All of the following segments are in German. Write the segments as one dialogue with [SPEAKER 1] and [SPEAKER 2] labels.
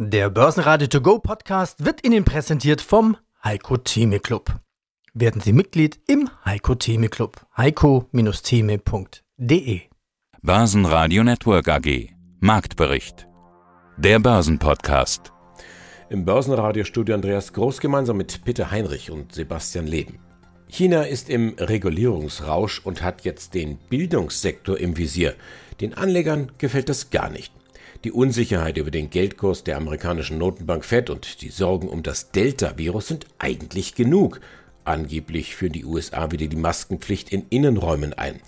[SPEAKER 1] Der Börsenradio To Go Podcast wird Ihnen präsentiert vom Heiko Theme Club. Werden Sie Mitglied im Heiko Theme Club. heiko-theme.de
[SPEAKER 2] Börsenradio Network AG Marktbericht Der Börsenpodcast
[SPEAKER 3] Im Börsenradiostudio Andreas Groß gemeinsam mit Peter Heinrich und Sebastian Leben. China ist im Regulierungsrausch und hat jetzt den Bildungssektor im Visier. Den Anlegern gefällt das gar nicht. Die Unsicherheit über den Geldkurs der amerikanischen Notenbank Fed und die Sorgen um das Delta-Virus sind eigentlich genug. Angeblich führen die USA wieder die Maskenpflicht in Innenräumen ein.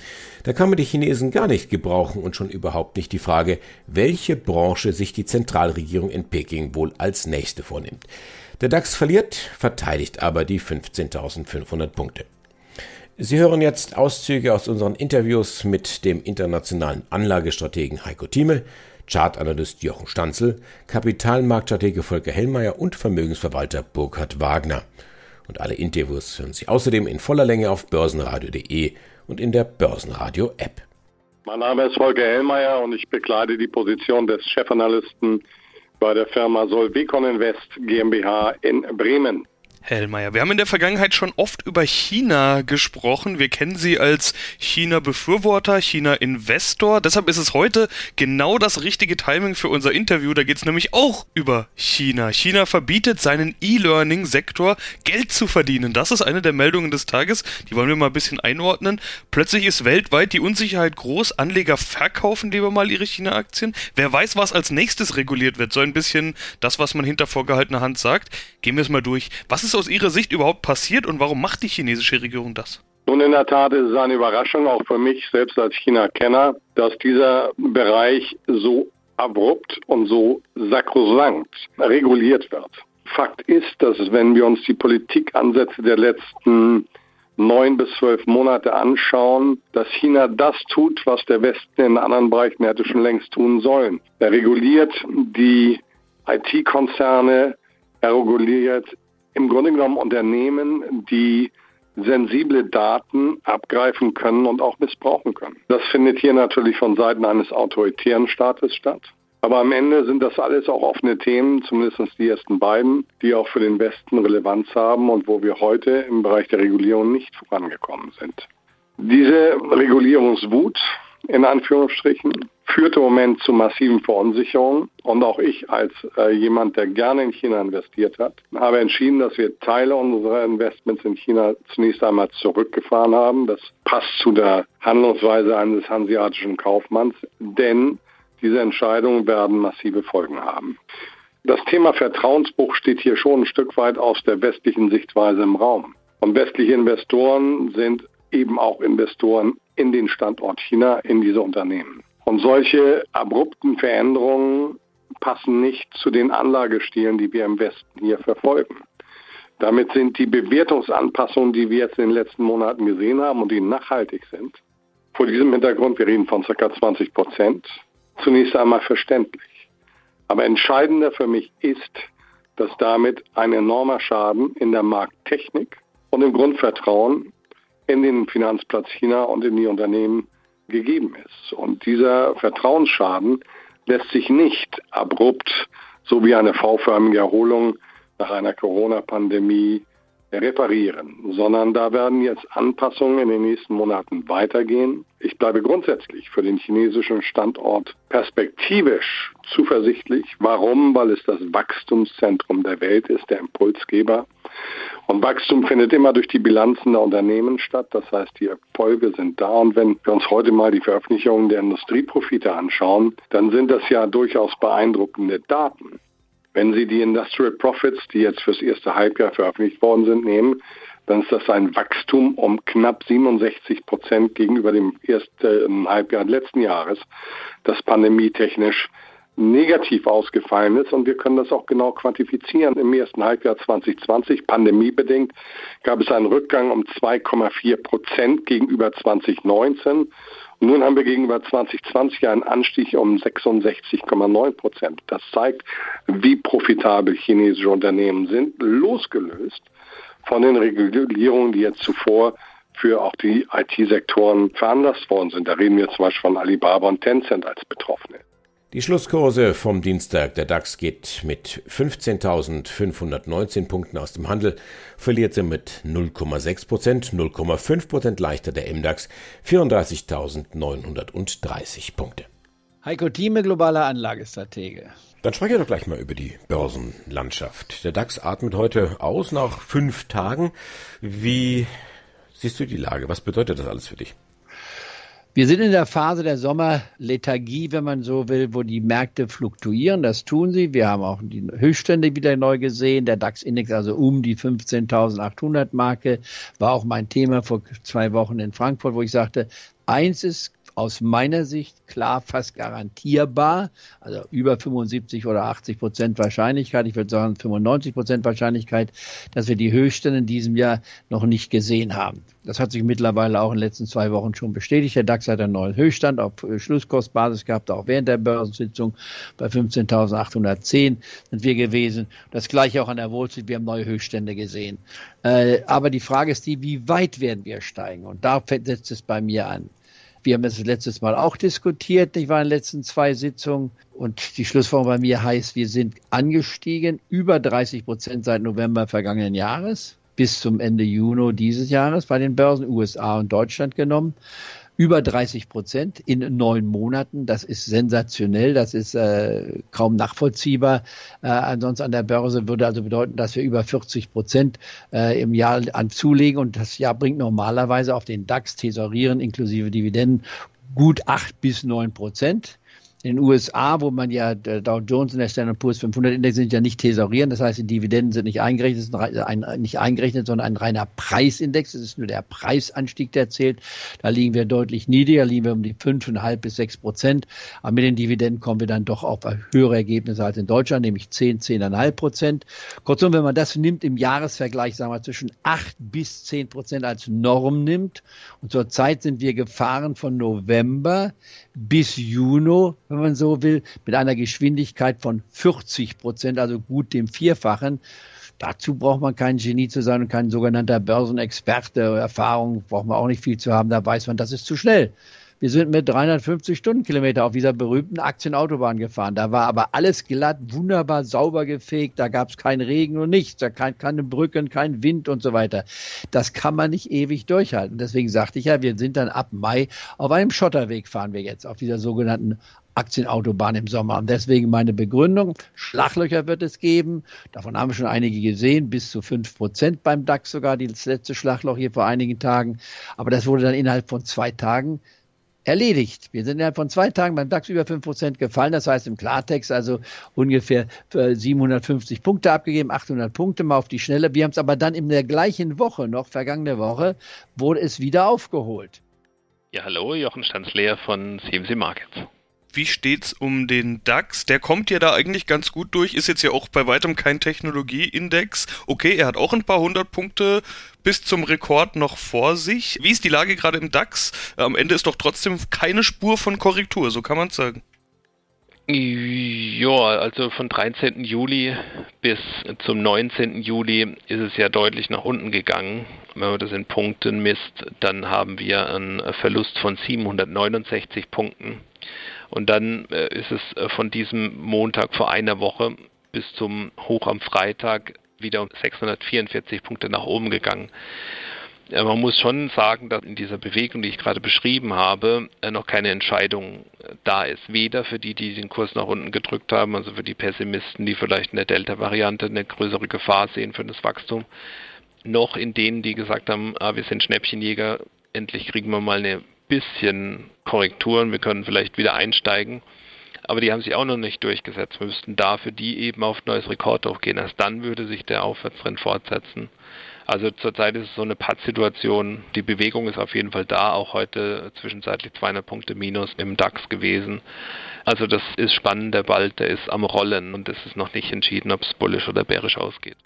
[SPEAKER 3] Da kann man die Chinesen gar nicht gebrauchen und schon überhaupt nicht die Frage, welche Branche sich die Zentralregierung in Peking wohl als nächste vornimmt. Der DAX verliert, verteidigt aber die 15.500 Punkte. Sie hören jetzt Auszüge aus unseren Interviews mit dem internationalen Anlagestrategen Heiko Thieme, Chartanalyst Jochen Stanzel, Kapitalmarktstratege Volker Hellmeier und Vermögensverwalter Burkhard Wagner. Und alle Interviews hören Sie außerdem in voller Länge auf börsenradio.de und in der Börsenradio-App.
[SPEAKER 4] Mein Name ist Volker Hellmeier und ich bekleide die Position des Chefanalysten bei der Firma Solvecon Invest GmbH in Bremen.
[SPEAKER 5] Hellmeier. Wir haben in der Vergangenheit schon oft über China gesprochen. Wir kennen sie als China-Befürworter, China-Investor. Deshalb ist es heute genau das richtige Timing für unser Interview. Da geht es nämlich auch über China. China verbietet seinen E-Learning-Sektor Geld zu verdienen. Das ist eine der Meldungen des Tages. Die wollen wir mal ein bisschen einordnen. Plötzlich ist weltweit die Unsicherheit groß. Anleger verkaufen lieber mal ihre China-Aktien. Wer weiß, was als nächstes reguliert wird. So ein bisschen das, was man hinter vorgehaltener Hand sagt. Gehen wir es mal durch. Was ist ist aus Ihrer Sicht überhaupt passiert und warum macht die chinesische Regierung das?
[SPEAKER 4] Nun, in der Tat ist es eine Überraschung, auch für mich selbst als China-Kenner, dass dieser Bereich so abrupt und so sakrosankt reguliert wird. Fakt ist, dass wenn wir uns die Politikansätze der letzten neun bis zwölf Monate anschauen, dass China das tut, was der Westen in anderen Bereichen hätte schon längst tun sollen. Er reguliert die IT-Konzerne, er reguliert im Grunde genommen Unternehmen, die sensible Daten abgreifen können und auch missbrauchen können. Das findet hier natürlich von Seiten eines autoritären Staates statt. Aber am Ende sind das alles auch offene Themen, zumindest die ersten beiden, die auch für den Westen Relevanz haben und wo wir heute im Bereich der Regulierung nicht vorangekommen sind. Diese Regulierungswut in Anführungsstrichen, führt im Moment zu massiven Verunsicherungen. Und auch ich als äh, jemand, der gerne in China investiert hat, habe entschieden, dass wir Teile unserer Investments in China zunächst einmal zurückgefahren haben. Das passt zu der Handlungsweise eines hanseatischen Kaufmanns, denn diese Entscheidungen werden massive Folgen haben. Das Thema Vertrauensbruch steht hier schon ein Stück weit aus der westlichen Sichtweise im Raum. Und westliche Investoren sind eben auch Investoren in den Standort China, in diese Unternehmen. Und solche abrupten Veränderungen passen nicht zu den Anlagestilen, die wir im Westen hier verfolgen. Damit sind die Bewertungsanpassungen, die wir jetzt in den letzten Monaten gesehen haben und die nachhaltig sind, vor diesem Hintergrund, wir reden von ca. 20 Prozent, zunächst einmal verständlich. Aber entscheidender für mich ist, dass damit ein enormer Schaden in der Markttechnik und im Grundvertrauen in den Finanzplatz China und in die Unternehmen gegeben ist. Und dieser Vertrauensschaden lässt sich nicht abrupt, so wie eine V-förmige Erholung nach einer Corona-Pandemie, reparieren, sondern da werden jetzt Anpassungen in den nächsten Monaten weitergehen. Ich bleibe grundsätzlich für den chinesischen Standort perspektivisch zuversichtlich. Warum? Weil es das Wachstumszentrum der Welt ist, der Impulsgeber. Und Wachstum findet immer durch die Bilanzen der Unternehmen statt. Das heißt, die Erfolge sind da. Und wenn wir uns heute mal die Veröffentlichungen der Industrieprofite anschauen, dann sind das ja durchaus beeindruckende Daten. Wenn Sie die Industrial Profits, die jetzt fürs erste Halbjahr veröffentlicht worden sind, nehmen, dann ist das ein Wachstum um knapp 67 Prozent gegenüber dem ersten Halbjahr letzten Jahres, das pandemietechnisch negativ ausgefallen ist. Und wir können das auch genau quantifizieren. Im ersten Halbjahr 2020, pandemiebedingt, gab es einen Rückgang um 2,4 Prozent gegenüber 2019. Nun haben wir gegenüber 2020 einen Anstieg um 66,9 Prozent. Das zeigt, wie profitabel chinesische Unternehmen sind, losgelöst von den Regulierungen, die jetzt zuvor für auch die IT-Sektoren veranlasst worden sind. Da reden wir zum Beispiel von Alibaba und Tencent als Betroffene.
[SPEAKER 3] Die Schlusskurse vom Dienstag. Der DAX geht mit 15.519 Punkten aus dem Handel, verliert sie mit 0,6 Prozent, 0,5 Prozent leichter der MDAX, 34.930 Punkte.
[SPEAKER 6] Heiko Thieme, globaler Anlagestratege.
[SPEAKER 3] Dann spreche ich doch gleich mal über die Börsenlandschaft. Der DAX atmet heute aus nach fünf Tagen. Wie siehst du die Lage? Was bedeutet das alles für dich?
[SPEAKER 6] Wir sind in der Phase der Sommerlethargie, wenn man so will, wo die Märkte fluktuieren. Das tun sie. Wir haben auch die Höchststände wieder neu gesehen. Der DAX-Index also um die 15.800 Marke war auch mein Thema vor zwei Wochen in Frankfurt, wo ich sagte, eins ist aus meiner Sicht klar fast garantierbar, also über 75 oder 80 Prozent Wahrscheinlichkeit, ich würde sagen 95 Prozent Wahrscheinlichkeit, dass wir die Höchststände in diesem Jahr noch nicht gesehen haben. Das hat sich mittlerweile auch in den letzten zwei Wochen schon bestätigt. Der DAX hat einen neuen Höchststand auf Schlusskostbasis gehabt, auch während der Börsensitzung bei 15.810 sind wir gewesen. Das gleiche auch an der Wall Street, wir haben neue Höchststände gesehen. Äh, aber die Frage ist die, wie weit werden wir steigen? Und da setzt es bei mir an. Wir haben es letztes Mal auch diskutiert, ich war in den letzten zwei Sitzungen. Und die Schlussfolgerung bei mir heißt, wir sind angestiegen über 30 Prozent seit November vergangenen Jahres bis zum Ende Juni dieses Jahres bei den Börsen USA und Deutschland genommen über 30 Prozent in neun Monaten. Das ist sensationell, das ist äh, kaum nachvollziehbar. Äh, ansonsten an der Börse würde also bedeuten, dass wir über 40 Prozent äh, im Jahr an zulegen und das Jahr bringt normalerweise auf den DAX Tesorieren inklusive Dividenden gut acht bis neun Prozent in den USA, wo man ja der Dow Jones und der Standard Poor's 500 Index sind ja nicht tesorieren, das heißt, die Dividenden sind nicht eingerechnet, ein, nicht eingerechnet, sondern ein reiner Preisindex. Es ist nur der Preisanstieg, der zählt. Da liegen wir deutlich niedriger, liegen wir um die 5,5 bis 6 Prozent. Aber mit den Dividenden kommen wir dann doch auf höhere Ergebnisse als in Deutschland, nämlich 10, 10,5 Prozent. Kurzum, wenn man das nimmt im Jahresvergleich, sagen wir zwischen 8 bis 10 Prozent als Norm nimmt, und zurzeit sind wir gefahren von November bis Juni, wenn man so will, mit einer Geschwindigkeit von 40 Prozent, also gut dem Vierfachen. Dazu braucht man kein Genie zu sein und kein sogenannter Börsenexperte. Erfahrung braucht man auch nicht viel zu haben. Da weiß man, das ist zu schnell. Wir sind mit 350 Stundenkilometer auf dieser berühmten Aktienautobahn gefahren. Da war aber alles glatt, wunderbar sauber gefegt. Da gab es keinen Regen und nichts. Da kein, keine Brücken, kein Wind und so weiter. Das kann man nicht ewig durchhalten. Deswegen sagte ich ja, wir sind dann ab Mai auf einem Schotterweg fahren wir jetzt, auf dieser sogenannten Aktienautobahn im Sommer. Und deswegen meine Begründung, Schlaglöcher wird es geben. Davon haben wir schon einige gesehen, bis zu fünf Prozent beim DAX sogar, das letzte Schlagloch hier vor einigen Tagen. Aber das wurde dann innerhalb von zwei Tagen erledigt. Wir sind innerhalb von zwei Tagen beim DAX über 5% gefallen. Das heißt im Klartext also ungefähr 750 äh, Punkte abgegeben, 800 Punkte mal auf die Schnelle. Wir haben es aber dann in der gleichen Woche, noch vergangene Woche, wurde es wieder aufgeholt.
[SPEAKER 7] Ja, hallo, Jochen Stanzleer von CMC Markets
[SPEAKER 5] wie steht's um den DAX? Der kommt ja da eigentlich ganz gut durch, ist jetzt ja auch bei weitem kein Technologieindex. Okay, er hat auch ein paar hundert Punkte bis zum Rekord noch vor sich. Wie ist die Lage gerade im DAX? Am Ende ist doch trotzdem keine Spur von Korrektur, so kann man sagen.
[SPEAKER 7] Ja, also von 13. Juli bis zum 19. Juli ist es ja deutlich nach unten gegangen. Wenn man das in Punkten misst, dann haben wir einen Verlust von 769 Punkten. Und dann äh, ist es äh, von diesem Montag vor einer Woche bis zum Hoch am Freitag wieder um 644 Punkte nach oben gegangen. Äh, man muss schon sagen, dass in dieser Bewegung, die ich gerade beschrieben habe, noch keine Entscheidung da ist. Weder für die, die den Kurs nach unten gedrückt haben, also für die Pessimisten, die vielleicht in der Delta-Variante eine größere Gefahr sehen für das Wachstum, noch in denen, die gesagt haben, ah, wir sind Schnäppchenjäger, endlich kriegen wir mal eine bisschen Korrekturen, wir können vielleicht wieder einsteigen. Aber die haben sich auch noch nicht durchgesetzt. Wir müssten dafür die eben auf neues Rekordhoch gehen. Erst dann würde sich der Aufwärtstrend fortsetzen. Also zurzeit ist es so eine Pattsituation. Die Bewegung ist auf jeden Fall da, auch heute zwischenzeitlich 200 Punkte minus im DAX gewesen. Also das ist spannend, der Ball, der ist am Rollen und es ist noch nicht entschieden, ob es bullisch oder bärisch ausgeht.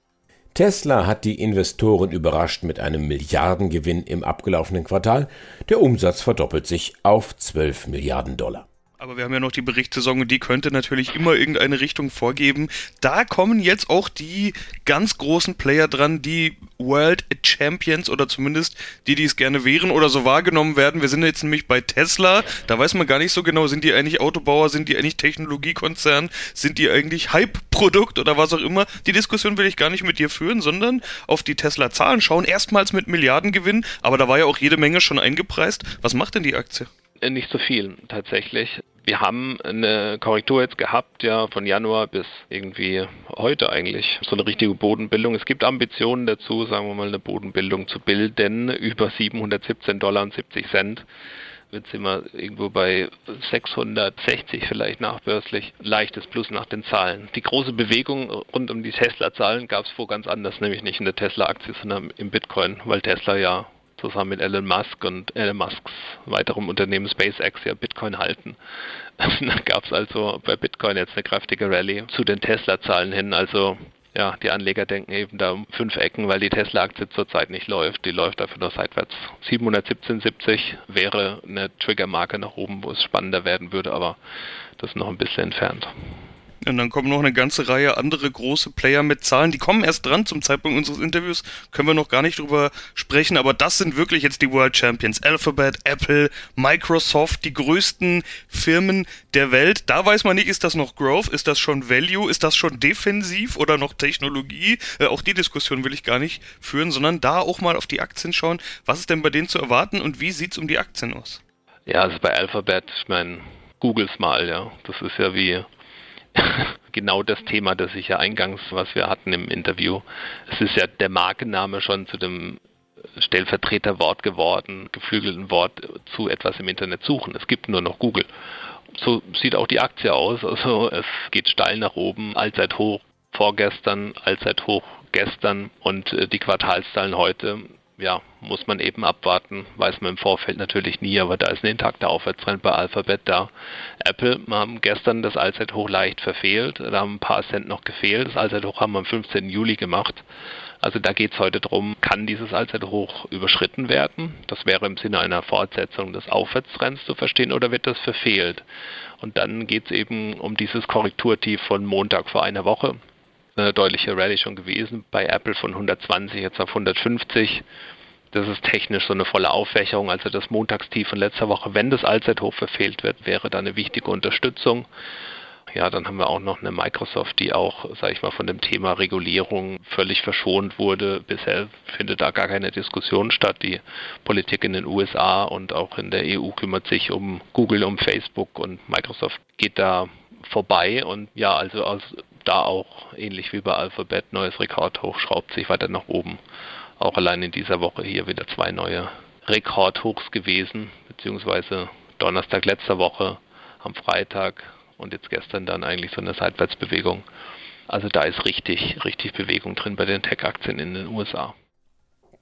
[SPEAKER 3] Tesla hat die Investoren überrascht mit einem Milliardengewinn im abgelaufenen Quartal. Der Umsatz verdoppelt sich auf 12 Milliarden Dollar.
[SPEAKER 5] Aber wir haben ja noch die Berichtssaison und die könnte natürlich immer irgendeine Richtung vorgeben. Da kommen jetzt auch die ganz großen Player dran, die World Champions oder zumindest die, die es gerne wären oder so wahrgenommen werden. Wir sind jetzt nämlich bei Tesla. Da weiß man gar nicht so genau, sind die eigentlich Autobauer, sind die eigentlich Technologiekonzern, sind die eigentlich Hype-Produkt oder was auch immer. Die Diskussion will ich gar nicht mit dir führen, sondern auf die Tesla-Zahlen schauen. Erstmals mit Milliardengewinn, aber da war ja auch jede Menge schon eingepreist. Was macht denn die Aktie?
[SPEAKER 7] Äh, nicht so viel tatsächlich. Wir haben eine Korrektur jetzt gehabt, ja, von Januar bis irgendwie heute eigentlich. So eine richtige Bodenbildung. Es gibt Ambitionen dazu, sagen wir mal, eine Bodenbildung zu bilden über 717 Dollar und 70 Cent. Jetzt sind wir irgendwo bei 660 vielleicht nachbörslich. Leichtes Plus nach den Zahlen. Die große Bewegung rund um die Tesla-Zahlen gab es vor ganz anders, nämlich nicht in der Tesla-Aktie, sondern im Bitcoin, weil Tesla ja zusammen mit Elon Musk und Elon Musks weiterem Unternehmen SpaceX ja Bitcoin halten. da gab es also bei Bitcoin jetzt eine kräftige Rallye zu den Tesla-Zahlen hin. Also ja, die Anleger denken eben da um fünf Ecken, weil die Tesla-Aktie zurzeit nicht läuft. Die läuft dafür nur seitwärts. 717,70 wäre eine Triggermarke nach oben, wo es spannender werden würde, aber das ist noch ein bisschen entfernt.
[SPEAKER 5] Und dann kommen noch eine ganze Reihe andere große Player mit Zahlen. Die kommen erst dran zum Zeitpunkt unseres Interviews. Können wir noch gar nicht drüber sprechen. Aber das sind wirklich jetzt die World Champions. Alphabet, Apple, Microsoft, die größten Firmen der Welt. Da weiß man nicht, ist das noch Growth? Ist das schon Value? Ist das schon defensiv oder noch Technologie? Äh, auch die Diskussion will ich gar nicht führen, sondern da auch mal auf die Aktien schauen. Was ist denn bei denen zu erwarten und wie sieht es um die Aktien aus?
[SPEAKER 7] Ja, also bei Alphabet, ich meine, Googles mal, ja. Das ist ja wie genau das Thema, das ich ja eingangs, was wir hatten im Interview. Es ist ja der Markenname schon zu dem Stellvertreterwort geworden, geflügelten Wort zu etwas im Internet suchen. Es gibt nur noch Google. So sieht auch die Aktie aus. Also es geht steil nach oben, allzeit hoch vorgestern, allzeit hoch gestern und äh, die Quartalszahlen heute ja, muss man eben abwarten, weiß man im Vorfeld natürlich nie, aber da ist ein intakter Aufwärtstrend bei Alphabet da. Apple haben gestern das Allzeithoch leicht verfehlt, da haben ein paar Cent noch gefehlt. Das Allzeithoch haben wir am 15. Juli gemacht. Also da geht es heute darum, kann dieses Allzeithoch überschritten werden? Das wäre im Sinne einer Fortsetzung des Aufwärtstrends zu verstehen oder wird das verfehlt? Und dann geht es eben um dieses Korrekturtief von Montag vor einer Woche eine deutliche Rallye schon gewesen. Bei Apple von 120 jetzt auf 150. Das ist technisch so eine volle Aufwächerung. Also das Montagstief von letzter Woche, wenn das Allzeithoch verfehlt wird, wäre da eine wichtige Unterstützung. Ja, dann haben wir auch noch eine Microsoft, die auch, sage ich mal, von dem Thema Regulierung völlig verschont wurde. Bisher findet da gar keine Diskussion statt. Die Politik in den USA und auch in der EU kümmert sich um Google, um Facebook und Microsoft geht da vorbei. Und ja, also aus da auch ähnlich wie bei Alphabet neues Rekordhoch schraubt sich weiter nach oben. Auch allein in dieser Woche hier wieder zwei neue Rekordhochs gewesen, beziehungsweise Donnerstag letzter Woche, am Freitag und jetzt gestern dann eigentlich so eine Seitwärtsbewegung. Also da ist richtig, richtig Bewegung drin bei den Tech-Aktien in den USA.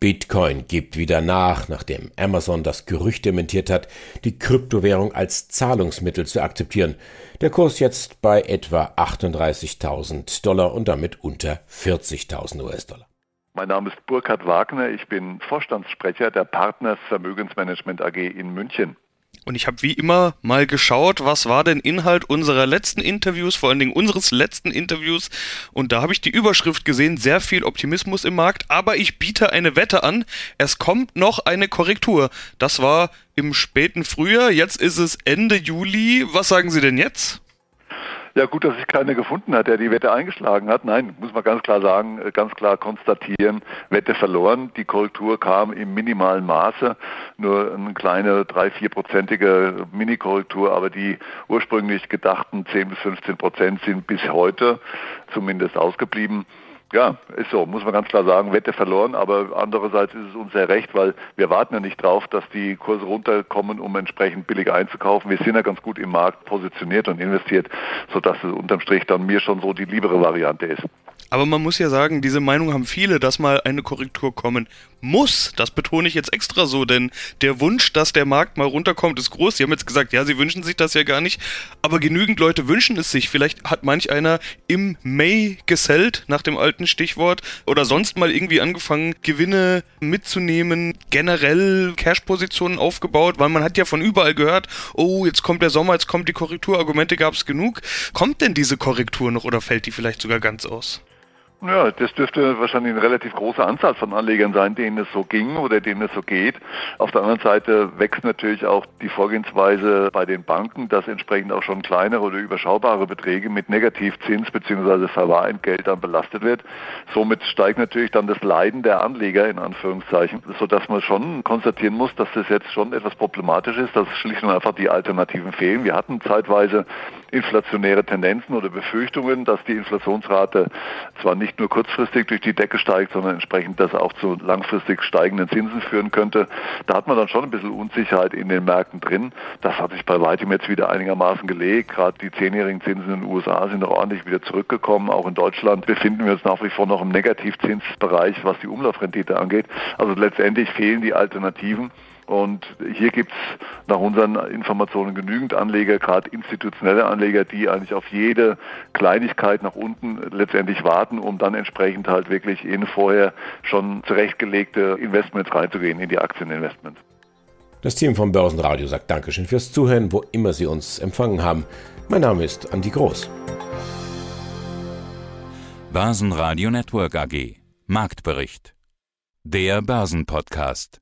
[SPEAKER 3] Bitcoin gibt wieder nach, nachdem Amazon das Gerücht dementiert hat, die Kryptowährung als Zahlungsmittel zu akzeptieren. Der Kurs jetzt bei etwa 38.000 Dollar und damit unter 40.000 US-Dollar.
[SPEAKER 8] Mein Name ist Burkhard Wagner, ich bin Vorstandssprecher der Partners Vermögensmanagement AG in München.
[SPEAKER 5] Und ich habe wie immer mal geschaut, was war denn Inhalt unserer letzten Interviews, vor allen Dingen unseres letzten Interviews. Und da habe ich die Überschrift gesehen, sehr viel Optimismus im Markt, aber ich biete eine Wette an, es kommt noch eine Korrektur. Das war im späten Frühjahr, jetzt ist es Ende Juli. Was sagen Sie denn jetzt?
[SPEAKER 8] Ja, gut, dass sich keiner gefunden hat, der die Wette eingeschlagen hat. Nein, muss man ganz klar sagen, äh, ganz klar konstatieren, Wette verloren. Die Korrektur kam im minimalen Maße, nur eine kleine drei, vierprozentige Mini-Korrektur, aber die ursprünglich gedachten 10 bis 15 Prozent sind bis heute zumindest ausgeblieben. Ja, ist so, muss man ganz klar sagen, Wette verloren, aber andererseits ist es uns sehr recht, weil wir warten ja nicht drauf, dass die Kurse runterkommen, um entsprechend billig einzukaufen. Wir sind ja ganz gut im Markt positioniert und investiert, sodass es unterm Strich dann mir schon so die liebere Variante ist.
[SPEAKER 5] Aber man muss ja sagen, diese Meinung haben viele, dass mal eine Korrektur kommen muss. Das betone ich jetzt extra so, denn der Wunsch, dass der Markt mal runterkommt, ist groß. Sie haben jetzt gesagt, ja, Sie wünschen sich das ja gar nicht, aber genügend Leute wünschen es sich. Vielleicht hat manch einer im May gesellt, nach dem alten Stichwort, oder sonst mal irgendwie angefangen, Gewinne mitzunehmen, generell Cash-Positionen aufgebaut, weil man hat ja von überall gehört, oh, jetzt kommt der Sommer, jetzt kommt die Korrektur, Argumente gab es genug. Kommt denn diese Korrektur noch oder fällt die vielleicht sogar ganz aus?
[SPEAKER 8] Ja, das dürfte wahrscheinlich eine relativ große Anzahl von Anlegern sein, denen es so ging oder denen es so geht. Auf der anderen Seite wächst natürlich auch die Vorgehensweise bei den Banken, dass entsprechend auch schon kleinere oder überschaubare Beträge mit Negativzins bzw. Verwahrentgelt dann belastet wird. Somit steigt natürlich dann das Leiden der Anleger in Anführungszeichen, sodass man schon konstatieren muss, dass das jetzt schon etwas problematisch ist, dass schlicht und einfach die Alternativen fehlen. Wir hatten zeitweise inflationäre Tendenzen oder Befürchtungen, dass die Inflationsrate zwar nicht nur kurzfristig durch die Decke steigt, sondern entsprechend das auch zu langfristig steigenden Zinsen führen könnte. Da hat man dann schon ein bisschen Unsicherheit in den Märkten drin. Das hat sich bei weitem jetzt wieder einigermaßen gelegt. Gerade die zehnjährigen Zinsen in den USA sind noch ordentlich wieder zurückgekommen. Auch in Deutschland befinden wir uns nach wie vor noch im Negativzinsbereich, was die Umlaufrendite angeht. Also letztendlich fehlen die Alternativen. Und hier gibt es nach unseren Informationen genügend Anleger, gerade institutionelle Anleger, die eigentlich auf jede Kleinigkeit nach unten letztendlich warten, um dann entsprechend halt wirklich in vorher schon zurechtgelegte Investments reinzugehen, in die Aktieninvestments.
[SPEAKER 3] Das Team vom Börsenradio sagt Dankeschön fürs Zuhören, wo immer Sie uns empfangen haben. Mein Name ist Andi Groß.
[SPEAKER 2] Börsenradio Network AG. Marktbericht. Der Börsenpodcast.